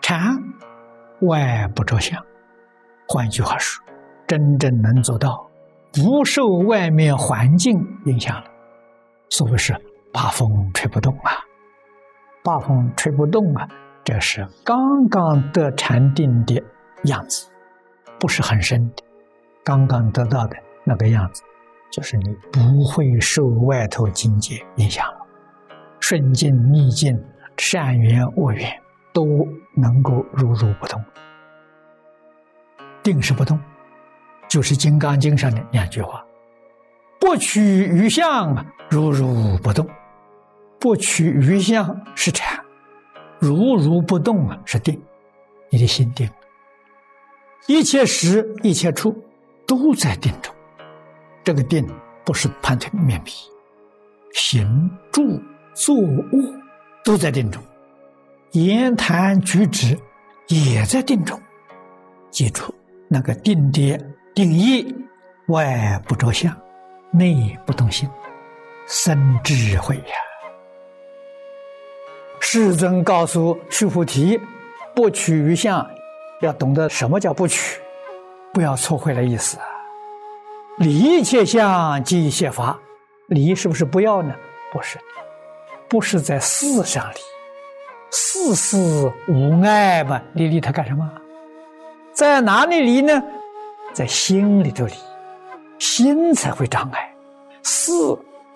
禅外不着相，换句话说，真正能做到不受外面环境影响了，所谓是把风吹不动啊，把风吹不动啊，这是刚刚得禅定的样子，不是很深的，刚刚得到的那个样子，就是你不会受外头境界影响了。顺境逆境、善缘恶缘都能够如如不动。定是不动，就是《金刚经》上的两句话：“不取于相，如如不动；不取于相是禅，如如不动啊是定。”你的心定了，一切时一切处都在定中。这个定不是盘腿面壁，行住坐卧都在定中，言谈举止也在定中。记住。那个定的定义，外不着相，内不动心，生智慧呀。世尊告诉须菩提，不取于相，要懂得什么叫不取，不要错会了意思。离一切相，即一切法。离是不是不要呢？不是，不是在事上离，事事无碍嘛，你离它干什么？在哪里离呢？在心里头离，心才会障碍，事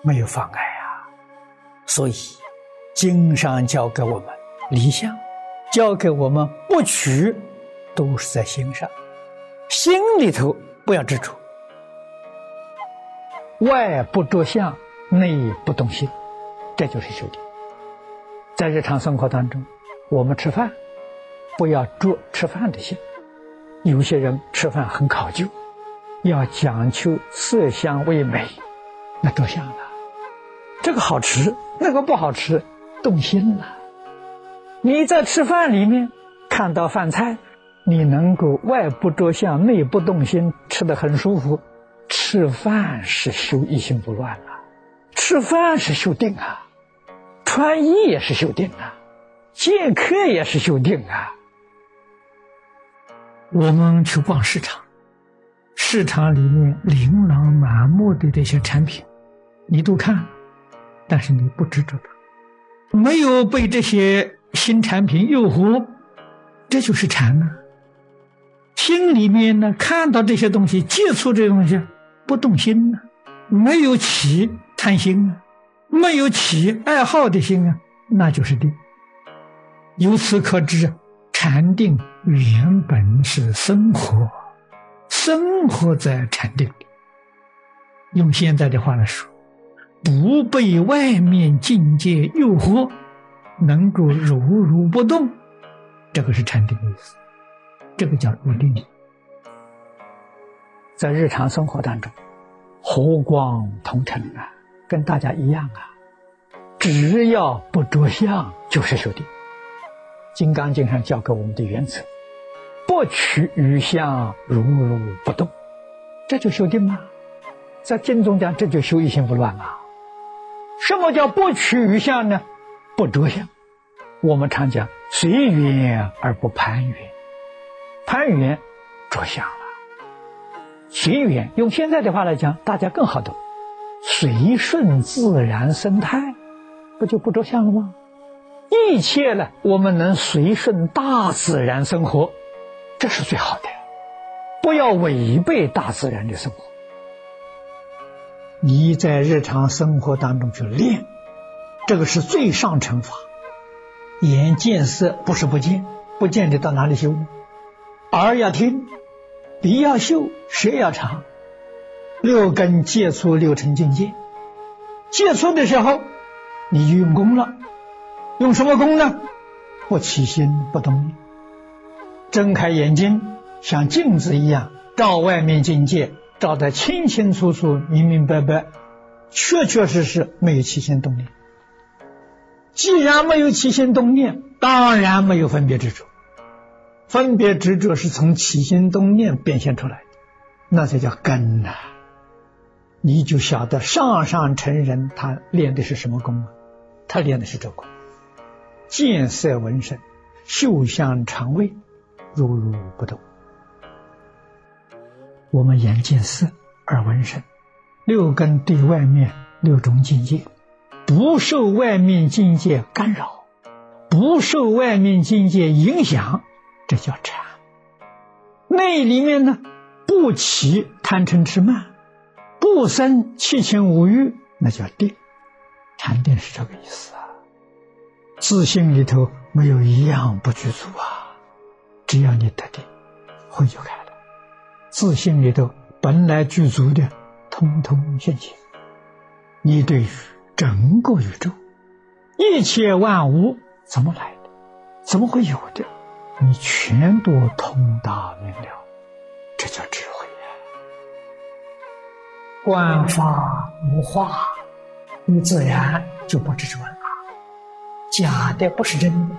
没有妨碍啊。所以经上教给我们离相，教给我们不取，都是在心上，心里头不要执着，外不着相，内不动心，这就是修定。在日常生活当中，我们吃饭不要着吃饭的心。有些人吃饭很考究，要讲究色香味美，那着相了。这个好吃，那个不好吃，动心了。你在吃饭里面看到饭菜，你能够外不着相，内不动心，吃的很舒服。吃饭是修一心不乱啊，吃饭是修定啊，穿衣也是修定啊，见客也是修定啊。我们去逛市场，市场里面琳琅满目的这些产品，你都看，但是你不执着它，没有被这些新产品诱惑，这就是禅啊。心里面呢，看到这些东西，接触这些东西，不动心呢，没有起贪心啊，没有起爱好的心啊，那就是定。由此可知。禅定原本是生活，生活在禅定里。用现在的话来说，不被外面境界诱惑，能够如如不动，这个是禅定的意思。这个叫入定。在日常生活当中，和光同尘啊，跟大家一样啊，只要不着相，就是修定。《金刚经》上教给我们的原则：不取于相，如如不动，这就修定吗？在经中讲，这就修一心不乱啊。什么叫不取于相呢？不着相。我们常讲随缘而不攀缘，攀缘着相了。随缘用现在的话来讲，大家更好懂，随顺自然生态，不就不着相了吗？一切呢，我们能随顺大自然生活，这是最好的。不要违背大自然的生活。你在日常生活当中去练，这个是最上乘法。眼见色不是不见，不见得到哪里修？耳要听，鼻要嗅，舌要尝，六根接触六尘境界。接触的时候，你就用功了。用什么功呢？不起心不动念，睁开眼睛像镜子一样照外面境界，照得清清楚楚、明明白白，确确实实没有起心动念。既然没有起心动念，当然没有分别执着。分别执着是从起心动念变现出来的，那才叫根呐。你就晓得上上乘人他练的是什么功啊？他练的是这功。见色闻声，嗅香肠胃，如如不动。我们眼见色，耳闻声，六根对外面六种境界，不受外面境界干扰，不受外面境界影响，这叫禅。内里面呢，不起贪嗔痴慢，不生七情五欲，那叫定。禅定是这个意思啊。自信里头没有一样不具足啊，只要你得定，会就开了。自信里头本来具足的，通通现前。你对于整个宇宙、一切万物怎么来的，怎么会有的，你全都通达明了，这叫智慧。观法无化，你自然就不执着了。假的不是真的，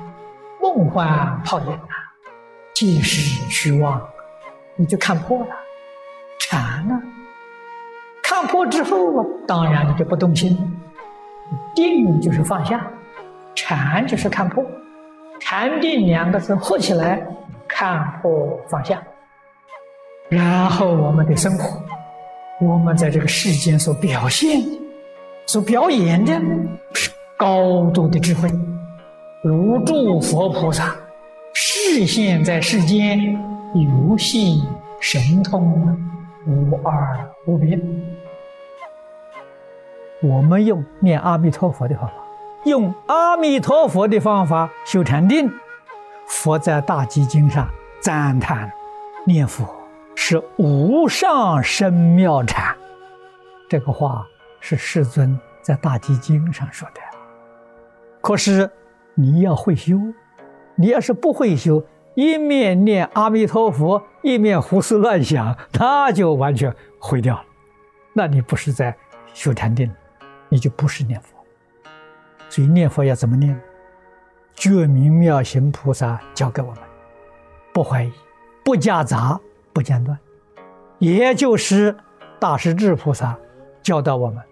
梦幻泡影啊，即是虚妄。你就看破了，禅呢？看破之后啊，当然你就不动心。定就是放下，禅就是看破，禅定两个字合起来，看破放下。然后我们的生活，我们在这个世间所表现、所表演的，是高度的智慧，如诸佛菩萨示现在世间。游戏神通无二无别。我们用念阿弥陀佛的方法，用阿弥陀佛的方法修禅定。佛在大集经上赞叹念佛是无上深妙禅。这个话是世尊在大集经上说的。可是你要会修，你要是不会修。一面念阿弥陀佛，一面胡思乱想，那就完全毁掉了。那你不是在修禅定，你就不是念佛。所以念佛要怎么念？觉明妙行菩萨教给我们：不怀疑，不夹杂，不间断。也就是大势至菩萨教导我们：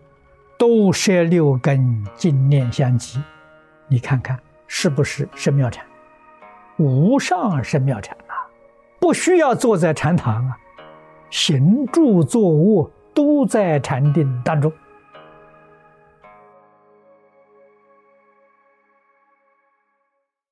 都摄六根，净念相继。你看看是不是神妙禅？无上神妙禅啊，不需要坐在禅堂啊，行住坐卧都在禅定当中。